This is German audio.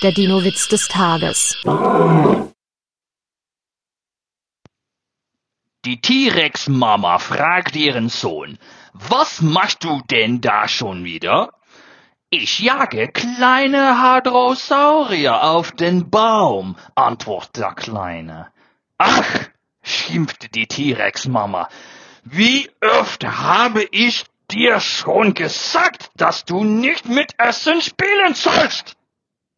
Der Dino-Witz des Tages. Die T-Rex-Mama fragt ihren Sohn, was machst du denn da schon wieder? Ich jage kleine Hadrosaurier auf den Baum, antwortet der Kleine. Ach, schimpfte die T-Rex-Mama, wie oft habe ich dir schon gesagt, dass du nicht mit Essen spielen sollst?